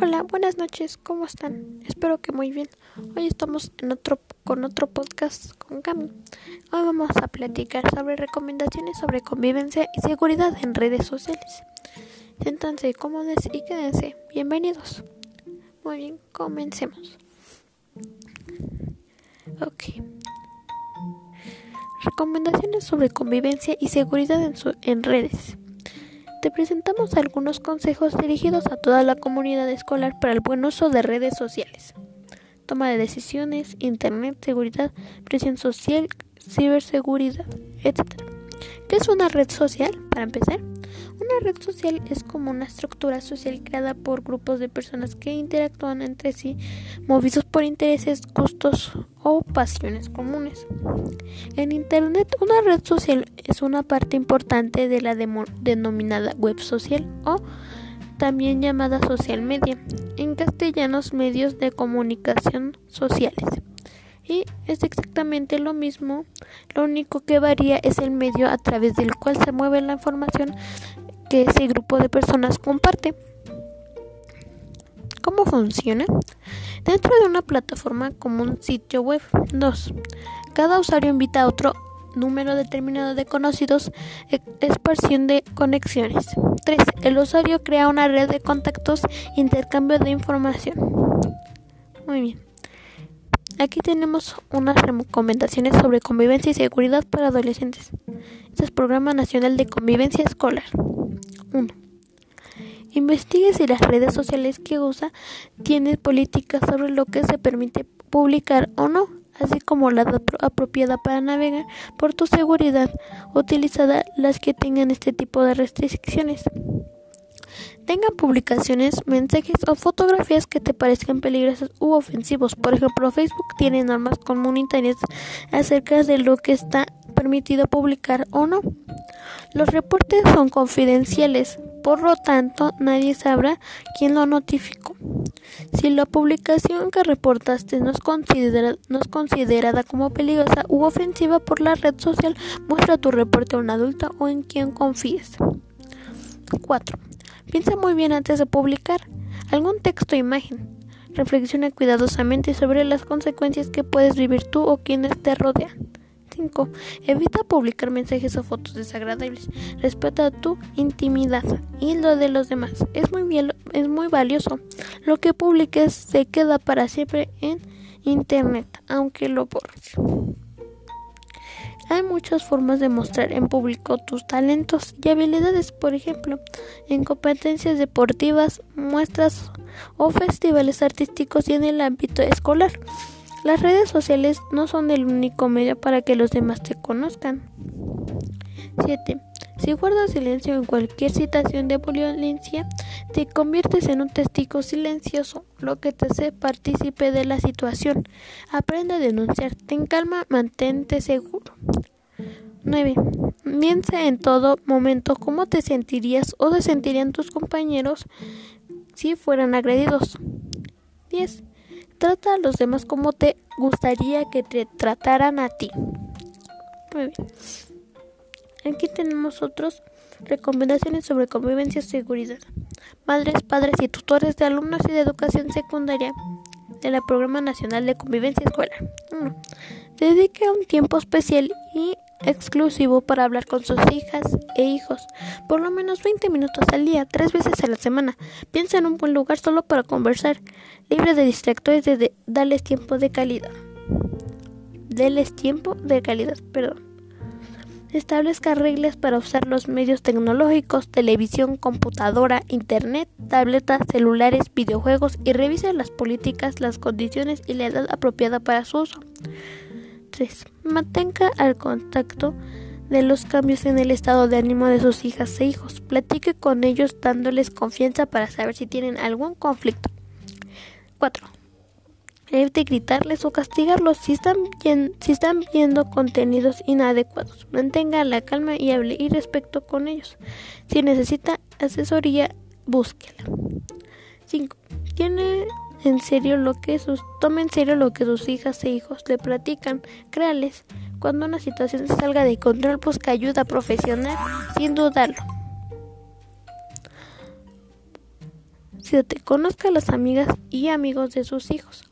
Hola, buenas noches, ¿cómo están? Espero que muy bien. Hoy estamos en otro, con otro podcast con Cami. Hoy vamos a platicar sobre recomendaciones sobre convivencia y seguridad en redes sociales. Siéntanse cómodos y quédense. Bienvenidos. Muy bien, comencemos. Ok. Recomendaciones sobre convivencia y seguridad en, en redes. Te presentamos algunos consejos dirigidos a toda la comunidad escolar para el buen uso de redes sociales. Toma de decisiones, Internet, seguridad, presión social, ciberseguridad, etc. ¿Qué es una red social? Para empezar, una red social es como una estructura social creada por grupos de personas que interactúan entre sí, movidos por intereses, gustos o pasiones comunes. En Internet, una red social es una parte importante de la denominada web social o también llamada social media, en castellanos medios de comunicación sociales. Y es exactamente lo mismo, lo único que varía es el medio a través del cual se mueve la información que ese grupo de personas comparte. ¿Cómo funciona? Dentro de una plataforma como un sitio web. 2. Cada usuario invita a otro número determinado de conocidos, e, esparción de conexiones. 3. El usuario crea una red de contactos, intercambio de información. Muy bien. Aquí tenemos unas recomendaciones sobre convivencia y seguridad para adolescentes. Este es Programa Nacional de Convivencia Escolar. 1. Investigue si las redes sociales que usa tienen políticas sobre lo que se permite publicar o no, así como la apropiada para navegar por tu seguridad, utilizada las que tengan este tipo de restricciones. Tengan publicaciones, mensajes o fotografías que te parezcan peligrosas u ofensivos. Por ejemplo, Facebook tiene normas comunitarias acerca de lo que está permitido publicar o no. Los reportes son confidenciales, por lo tanto nadie sabrá quién lo notificó. Si la publicación que reportaste no es, considerada como peligrosa u ofensiva por la red social, muestra tu reporte a un adulto o en quien confíes. 4. Piensa muy bien antes de publicar algún texto o imagen. Reflexiona cuidadosamente sobre las consecuencias que puedes vivir tú o quienes te rodean. 5. Evita publicar mensajes o fotos desagradables. Respeta tu intimidad y lo de los demás. Es muy, es muy valioso. Lo que publiques se queda para siempre en Internet, aunque lo borres. Hay muchas formas de mostrar en público tus talentos y habilidades, por ejemplo, en competencias deportivas, muestras o festivales artísticos y en el ámbito escolar. Las redes sociales no son el único medio para que los demás te conozcan. 7. Si guardas silencio en cualquier situación de violencia, te conviertes en un testigo silencioso, lo que te hace partícipe de la situación. Aprende a denunciar, ten calma, mantente seguro. 9. Piensa en todo momento cómo te sentirías o se sentirían tus compañeros si fueran agredidos. 10. Trata a los demás como te gustaría que te trataran a ti. Muy bien. Aquí tenemos otras recomendaciones sobre convivencia y seguridad. Madres, padres y tutores de alumnos y de educación secundaria de la Programa Nacional de Convivencia Escolar. 1. Dedique un tiempo especial y exclusivo para hablar con sus hijas e hijos, por lo menos 20 minutos al día, tres veces a la semana. Piensa en un buen lugar solo para conversar, libre de distractores, de darles tiempo de calidad. Deles tiempo de calidad, perdón. Establezca reglas para usar los medios tecnológicos, televisión, computadora, internet, tabletas, celulares, videojuegos y revise las políticas, las condiciones y la edad apropiada para su uso. 3. Mantenga al contacto de los cambios en el estado de ánimo de sus hijas e hijos. Platique con ellos dándoles confianza para saber si tienen algún conflicto. 4. Evite gritarles o castigarlos si están, viendo contenidos inadecuados. Mantenga la calma y hable y respeto con ellos. Si necesita asesoría, búsquela. 5. Tiene en serio lo que sus, tome en serio lo que sus hijas e hijos le platican, créales. Cuando una situación salga de control, busca ayuda profesional, sin dudarlo. siete conozca a las amigas y amigos de sus hijos.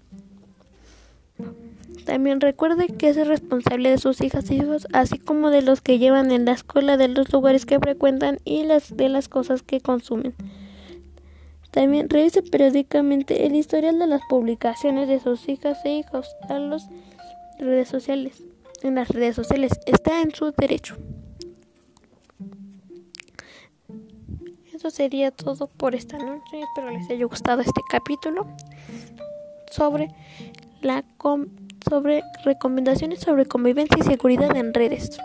También recuerde que es responsable de sus hijas y hijos, así como de los que llevan en la escuela, de los lugares que frecuentan y las, de las cosas que consumen. También revise periódicamente el historial de las publicaciones de sus hijas e hijos a las redes sociales. En las redes sociales está en su derecho. Eso sería todo por esta noche. Espero les haya gustado este capítulo sobre la sobre recomendaciones sobre convivencia y seguridad en redes.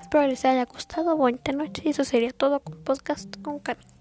Espero les haya gustado. Buena noche. Eso sería todo con podcast con Carlos.